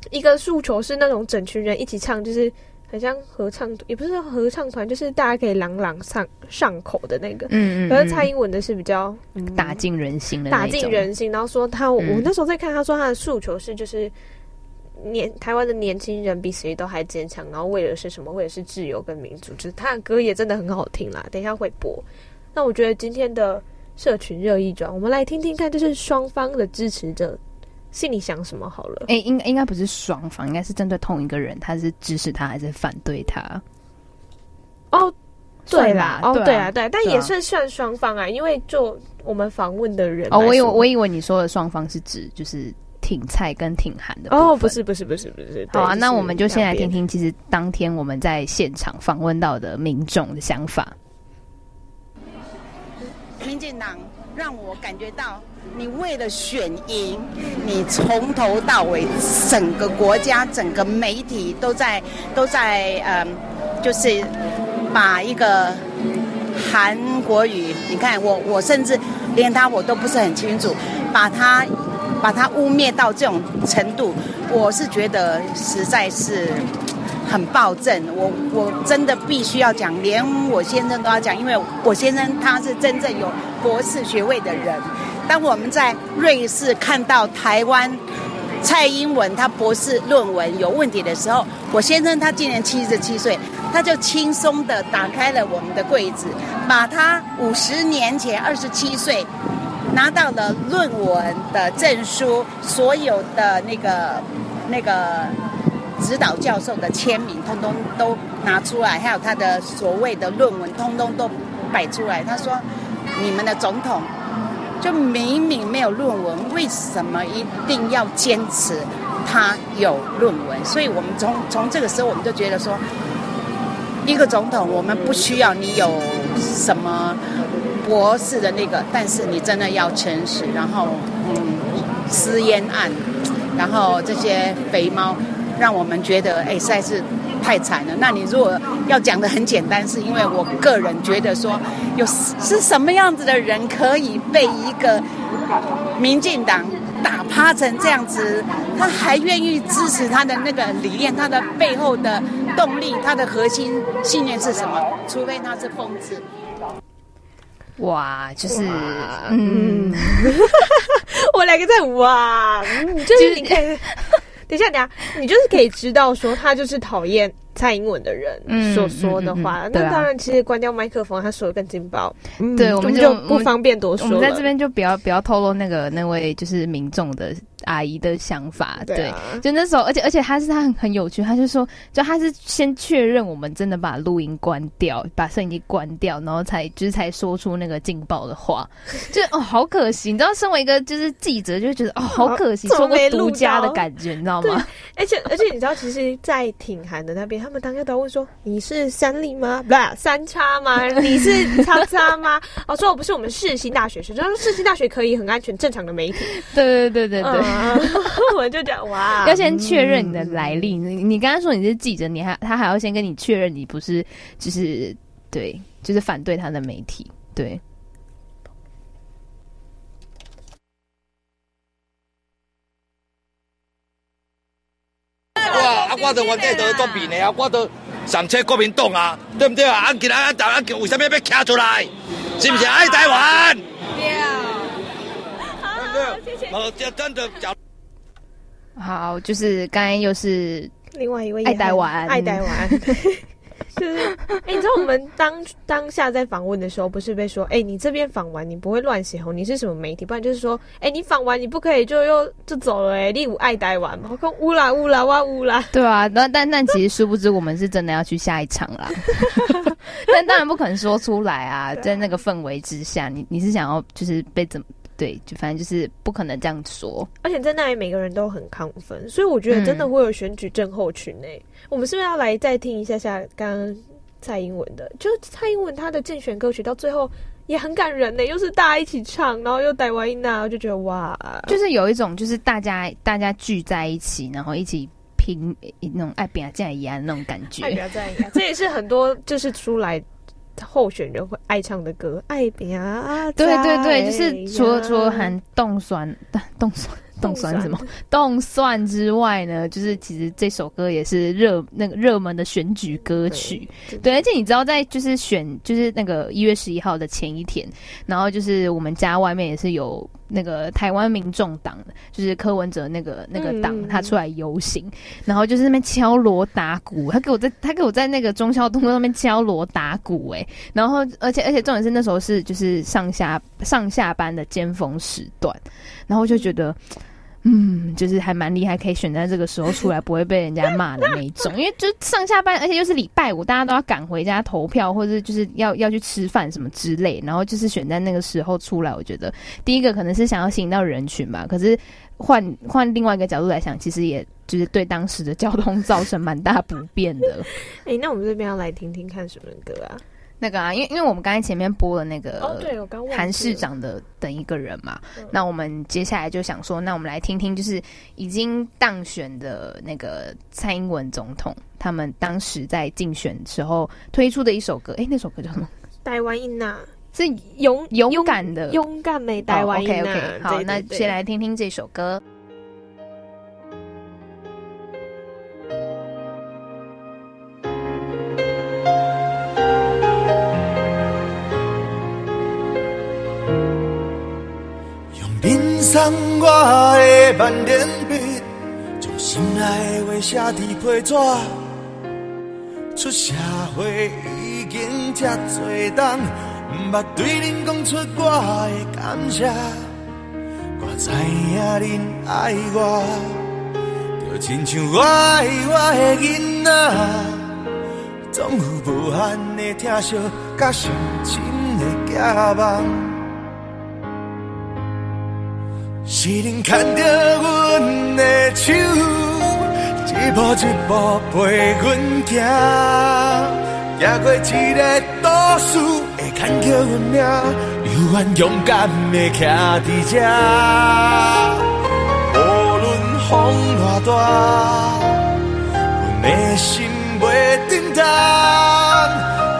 一个诉求是那种整群人一起唱，就是。很像合唱，也不是合唱团，就是大家可以朗朗上上口的那个。嗯嗯。可是蔡英文的是比较、嗯、打进人心的，打进人心。然后说他，嗯、我那时候在看，他说他的诉求是，就是年台湾的年轻人比谁都还坚强，然后为的是什么？为的是自由跟民主。就是他的歌也真的很好听啦，等一下会播。那我觉得今天的社群热议转，我们来听听看，就是双方的支持者。心里想什么好了？哎、欸，应应该不是双方，应该是针对同一个人，他是支持他还是反对他？哦，对啦，哦，对啊，对，但也算算双方啊，因为就我们访问的人，哦，我以为我以为你说的双方是指就是挺菜跟挺韩的哦，不是，不是，不是，不是。好啊，那我们就先来听听，其实当天我们在现场访问到的民众的想法。民进党让我感觉到。你为了选赢，你从头到尾，整个国家、整个媒体都在都在嗯，就是把一个韩国语，你看我我甚至连他我都不是很清楚，把他把他污蔑到这种程度，我是觉得实在是很暴政。我我真的必须要讲，连我先生都要讲，因为我先生他是真正有博士学位的人。当我们在瑞士看到台湾蔡英文他博士论文有问题的时候，我先生他今年七十七岁，他就轻松地打开了我们的柜子，把他五十年前二十七岁拿到了论文的证书，所有的那个那个指导教授的签名，通通都拿出来，还有他的所谓的论文，通通都摆出来。他说：“你们的总统。”就明明没有论文，为什么一定要坚持他有论文？所以我们从从这个时候，我们就觉得说，一个总统，我们不需要你有什么博士的那个，但是你真的要诚实。然后，嗯，私烟案，然后这些肥猫，让我们觉得，哎，实在是。太惨了！那你如果要讲的很简单，是因为我个人觉得说，有是什么样子的人可以被一个民进党打趴成这样子，他还愿意支持他的那个理念，他的背后的动力，他的核心信念是什么？除非他是疯子。哇，就是嗯，[LAUGHS] 我两个在哇，[LAUGHS] 就是你看。等一下，等一下，你就是可以知道说他就是讨厌蔡英文的人所说的话。嗯嗯嗯嗯、那当然，其实关掉麦克风，他说的更劲爆。对，我们就不方便多说了。我们在这边就不要不要透露那个那位就是民众的。阿姨的想法，对，就那时候，而且而且他是他很很有趣，他就说，就他是先确认我们真的把录音关掉，把摄影机关掉，然后才就是才说出那个劲爆的话，[LAUGHS] 就哦好可惜，你知道，身为一个就是记者，就觉得哦 [LAUGHS] 好可惜，错过独家的感觉，你知道吗？而且而且你知道，其实，在挺韩的那边，他们当下都会说你是三立吗？不是三叉吗？[LAUGHS] 你是叉叉吗？哦，说我不是我们世新大学生，他说世新大学可以很安全正常的媒体，对对对对对。吗？[LAUGHS] 我就讲哇，要先确认你的来历。你你刚刚说你是记者，你还他还要先跟你确认你不是就是对，就是反对他的媒体，对。哇！啊，我都原底都是国民的啊，我都上车国民党啊，对不对啊？啊，今仔啊，大家为什么要被卡出来？是不是爱台湾？好，谢谢。哦，这真的讲。好，就是刚才又是另外一位爱台湾，爱台湾。就是，哎、欸，你知道我们当 [LAUGHS] 当下在访问的时候，不是被说，哎、欸，你这边访完你不会乱写哦，你是什么媒体？不然就是说，哎、欸，你访完你不可以就又就走了、欸，哎，你有爱台湾吗？我讲乌啦乌啦哇乌啦，对啊，那但但其实殊不知我们是真的要去下一场啦，[LAUGHS] 但当然不可能说出来啊，在那个氛围之下，你你是想要就是被怎么？对，就反正就是不可能这样说，而且在那里每个人都很亢奋，所以我觉得真的会有选举症候群诶、欸。嗯、我们是不是要来再听一下下刚刚蔡英文的？就蔡英文她的竞选歌曲到最后也很感人呢、欸，又是大家一起唱，然后又台湾音啊，我就觉得哇，就是有一种就是大家大家聚在一起，然后一起拼那种爱拼才会赢那种感觉，爱拼才会赢，这也是很多就是出来。候选人会爱唱的歌，爱饼啊！对对对，就是除了除了含 [LAUGHS] 冻酸，冻酸。冻酸什么？冻蒜之外呢，就是其实这首歌也是热那个热门的选举歌曲。对，对，对，而且你知道，在就是选就是那个一月十一号的前一天，然后就是我们家外面也是有那个台湾民众党，就是柯文哲那个那个党，他出来游行，嗯、然后就是那边敲锣打鼓，他给我在他给我在那个中孝东路那边敲锣打鼓，哎，然后而且而且重点是那时候是就是上下上下班的尖峰时段，然后就觉得。嗯，嗯就是还蛮厉害，可以选在这个时候出来，不会被人家骂的那一种。因为就上下班，而且又是礼拜五，大家都要赶回家投票，或者就是要要去吃饭什么之类。然后就是选在那个时候出来，我觉得第一个可能是想要吸引到人群吧。可是换换另外一个角度来想，其实也就是对当时的交通造成蛮大不便的。[LAUGHS] 哎、那我们这边要来听听看什么歌啊？那个啊，因为因为我们刚才前面播了那个哦，对，我刚韩市长的等一个人嘛，那我们接下来就想说，那我们来听听，就是已经当选的那个蔡英文总统，他们当时在竞选时候推出的一首歌，哎、欸，那首歌叫什么？台湾音呐，是勇勇敢的勇敢美台湾音呐。OK OK，好，那先来听听这首歌。送我的万年笔，将心爱的话写伫批纸。出社会已经这多冬，毋捌对恁讲出我的感谢。我知影恁爱我，就亲像我爱我的囡仔，总有无限的疼惜，甲上深的期望。是恁牵着阮的手，一步一步陪阮行，走过一个都市，会牵着阮命，永远勇敢的徛伫这。无论风偌大，阮的心袂震动，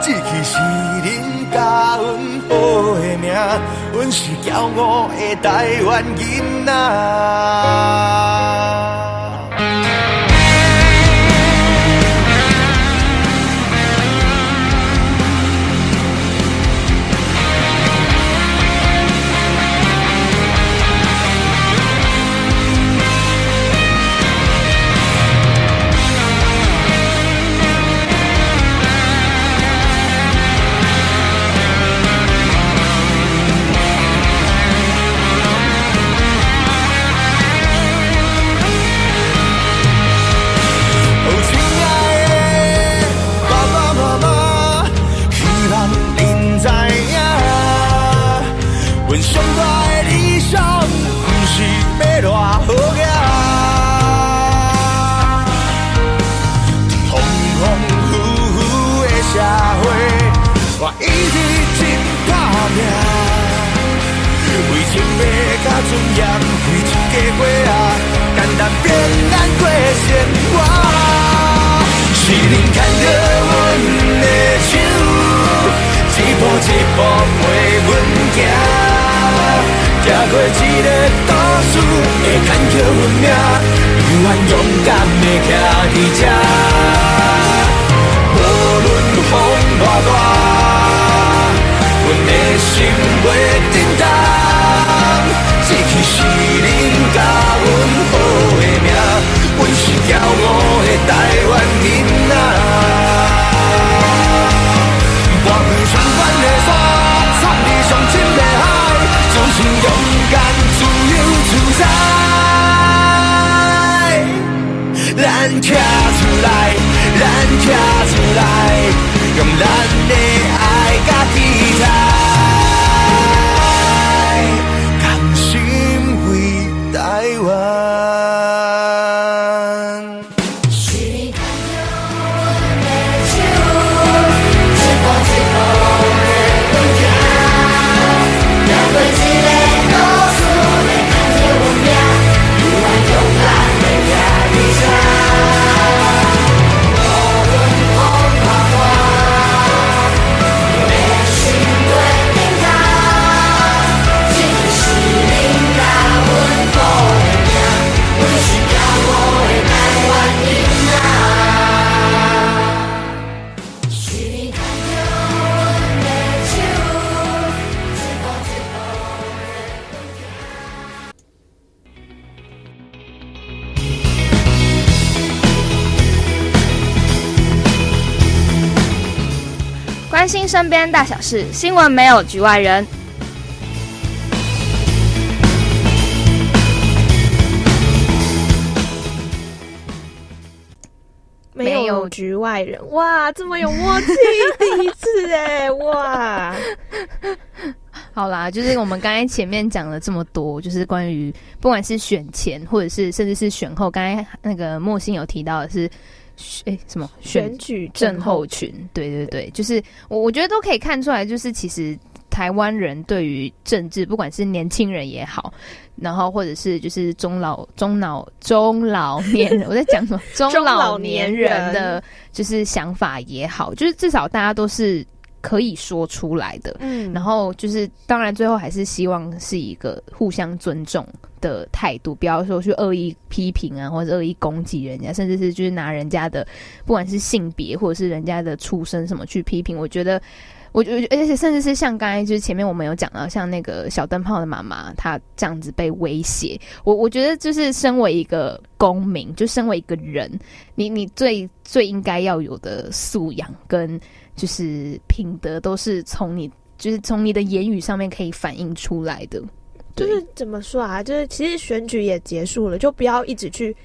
志气是恁教阮好的命。阮是骄傲的台湾囡仔。大小事，新闻没有局外人。没有局外人，哇，这么有默契，第一次哎，哇！[LAUGHS] 好啦，就是我们刚才前面讲了这么多，就是关于不管是选前或者是甚至是选后，刚才那个莫心有提到的是。哎，什么选举症候群？对对对，就是我我觉得都可以看出来，就是其实台湾人对于政治，不管是年轻人也好，然后或者是就是中老中老中老年人，我在讲什么？[LAUGHS] 中老年人的就是想法也好，就是至少大家都是。可以说出来的，嗯，然后就是，当然最后还是希望是一个互相尊重的态度，不要说去恶意批评啊，或者恶意攻击人家，甚至是就是拿人家的不管是性别或者是人家的出身什么去批评。我觉得，我觉得，而且甚至是像刚才就是前面我们有讲到，像那个小灯泡的妈妈，她这样子被威胁，我我觉得就是身为一个公民，就身为一个人，你你最最应该要有的素养跟。就是品德都是从你，就是从你的言语上面可以反映出来的。就是怎么说啊？就是其实选举也结束了，就不要一直去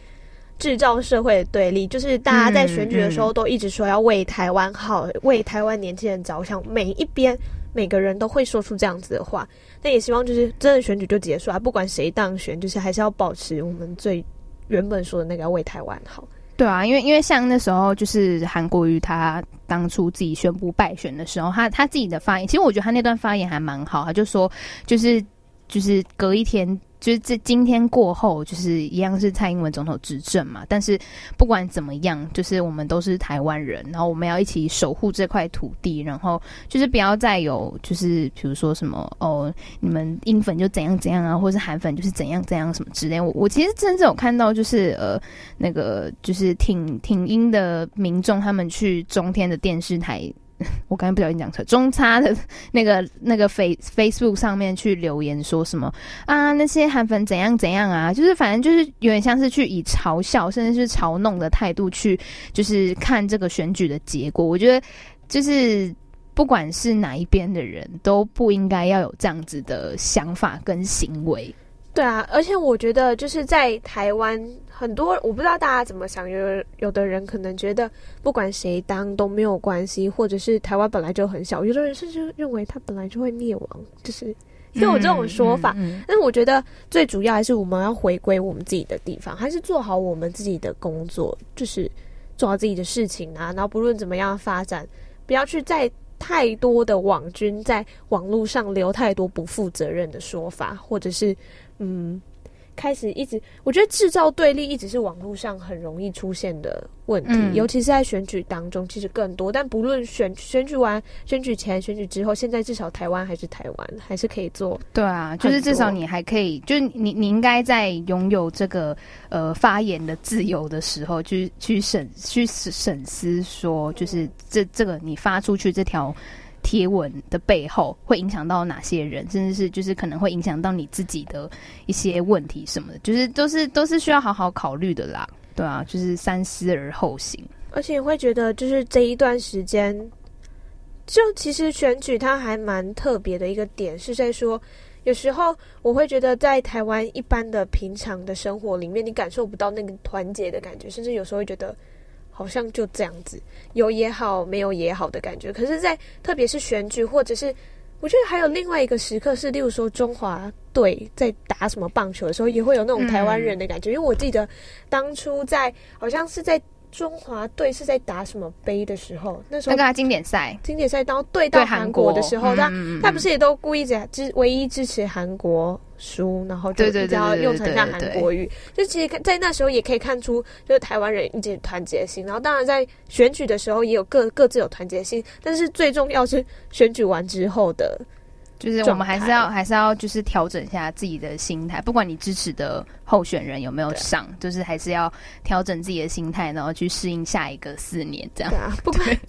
制造社会的对立。就是大家在选举的时候都一直说要为台湾好，嗯嗯、为台湾年轻人着想，每一边每个人都会说出这样子的话。但也希望就是真的选举就结束啊，不管谁当选，就是还是要保持我们最原本说的那个要为台湾好。对啊，因为因为像那时候就是韩国瑜他当初自己宣布败选的时候，他他自己的发言，其实我觉得他那段发言还蛮好，他就说就是就是隔一天。就是这今天过后，就是一样是蔡英文总统执政嘛。但是不管怎么样，就是我们都是台湾人，然后我们要一起守护这块土地，然后就是不要再有就是比如说什么哦，你们英粉就怎样怎样啊，或是韩粉就是怎样怎样什么之类。我我其实真正有看到就是呃那个就是挺挺英的民众，他们去中天的电视台。[LAUGHS] 我刚才不小心讲错，中差的那个那个 face Facebook 上面去留言说什么啊？那些韩粉怎样怎样啊？就是反正就是有点像是去以嘲笑甚至是嘲弄的态度去，就是看这个选举的结果。我觉得就是不管是哪一边的人都不应该要有这样子的想法跟行为。对啊，而且我觉得就是在台湾，很多我不知道大家怎么想，有有的人可能觉得不管谁当都没有关系，或者是台湾本来就很小，有的人甚至认为它本来就会灭亡，就是就有这种说法。嗯嗯嗯、但是我觉得最主要还是我们要回归我们自己的地方，还是做好我们自己的工作，就是做好自己的事情啊。然后不论怎么样发展，不要去再太多的网军在网络上留太多不负责任的说法，或者是。嗯，开始一直，我觉得制造对立一直是网络上很容易出现的问题，嗯、尤其是在选举当中，其实更多。但不论选选举完、选举前、选举之后，现在至少台湾还是台湾，还是可以做。对啊，就是至少你还可以，就是你你应该在拥有这个呃发言的自由的时候，去去审去审思说，就是这这个你发出去这条。贴文的背后会影响到哪些人，甚至是就是可能会影响到你自己的一些问题什么的，就是都是都是需要好好考虑的啦。对啊，就是三思而后行。而且会觉得，就是这一段时间，就其实选举它还蛮特别的一个点，是在说，有时候我会觉得在台湾一般的平常的生活里面，你感受不到那个团结的感觉，甚至有时候会觉得。好像就这样子，有也好，没有也好的感觉。可是在，在特别是选举，或者是我觉得还有另外一个时刻是，例如说中华队在打什么棒球的时候，也会有那种台湾人的感觉。嗯、因为我记得当初在好像是在。中华队是在打什么杯的时候？那时候那个经典赛，经典赛当对到韩国的时候，他他不是也都故意在支唯一支持韩国输，然后就比较用成像韩国语。就其实在那时候也可以看出，就是台湾人一直团结心。然后当然在选举的时候也有各各自有团结心，但是最重要是选举完之后的。就是我们还是要还是要就是调整一下自己的心态，不管你支持的候选人有没有上，就是还是要调整自己的心态，然后去适应下一个四年这样。对啊，不管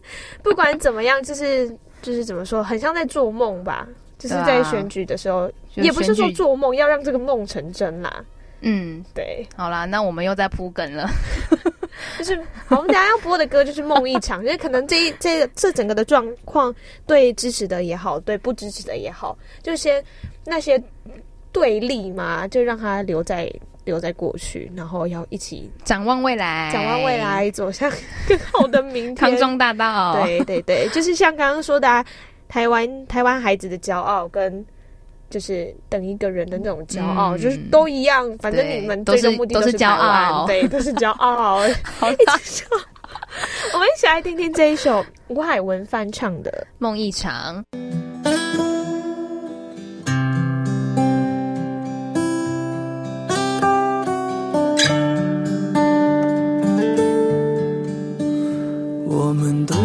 不管怎么样，就是就是怎么说，很像在做梦吧。就是在选举的时候，啊、也不是说做梦，要让这个梦成真啦。嗯，对。好啦，那我们又在铺梗了。[LAUGHS] 就是，我们等下要播的歌就是《梦一场》，因为可能这一这这整个的状况，对支持的也好，对不支持的也好，就先那些对立嘛，就让它留在留在过去，然后要一起展望未来，展望未来，走向更好的明天。康庄大道，对对对，就是像刚刚说的、啊，台湾台湾孩子的骄傲跟。就是等一个人的那种骄傲，嗯、就是都一样，反正你们最终目的都是骄傲，对，[LAUGHS] 都是骄傲。好 [LAUGHS] 搞笑！我们一起来听听这一首吴海文翻唱的《梦一场》。我们都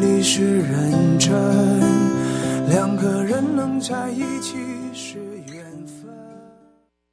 你是认真，两个人能在一起。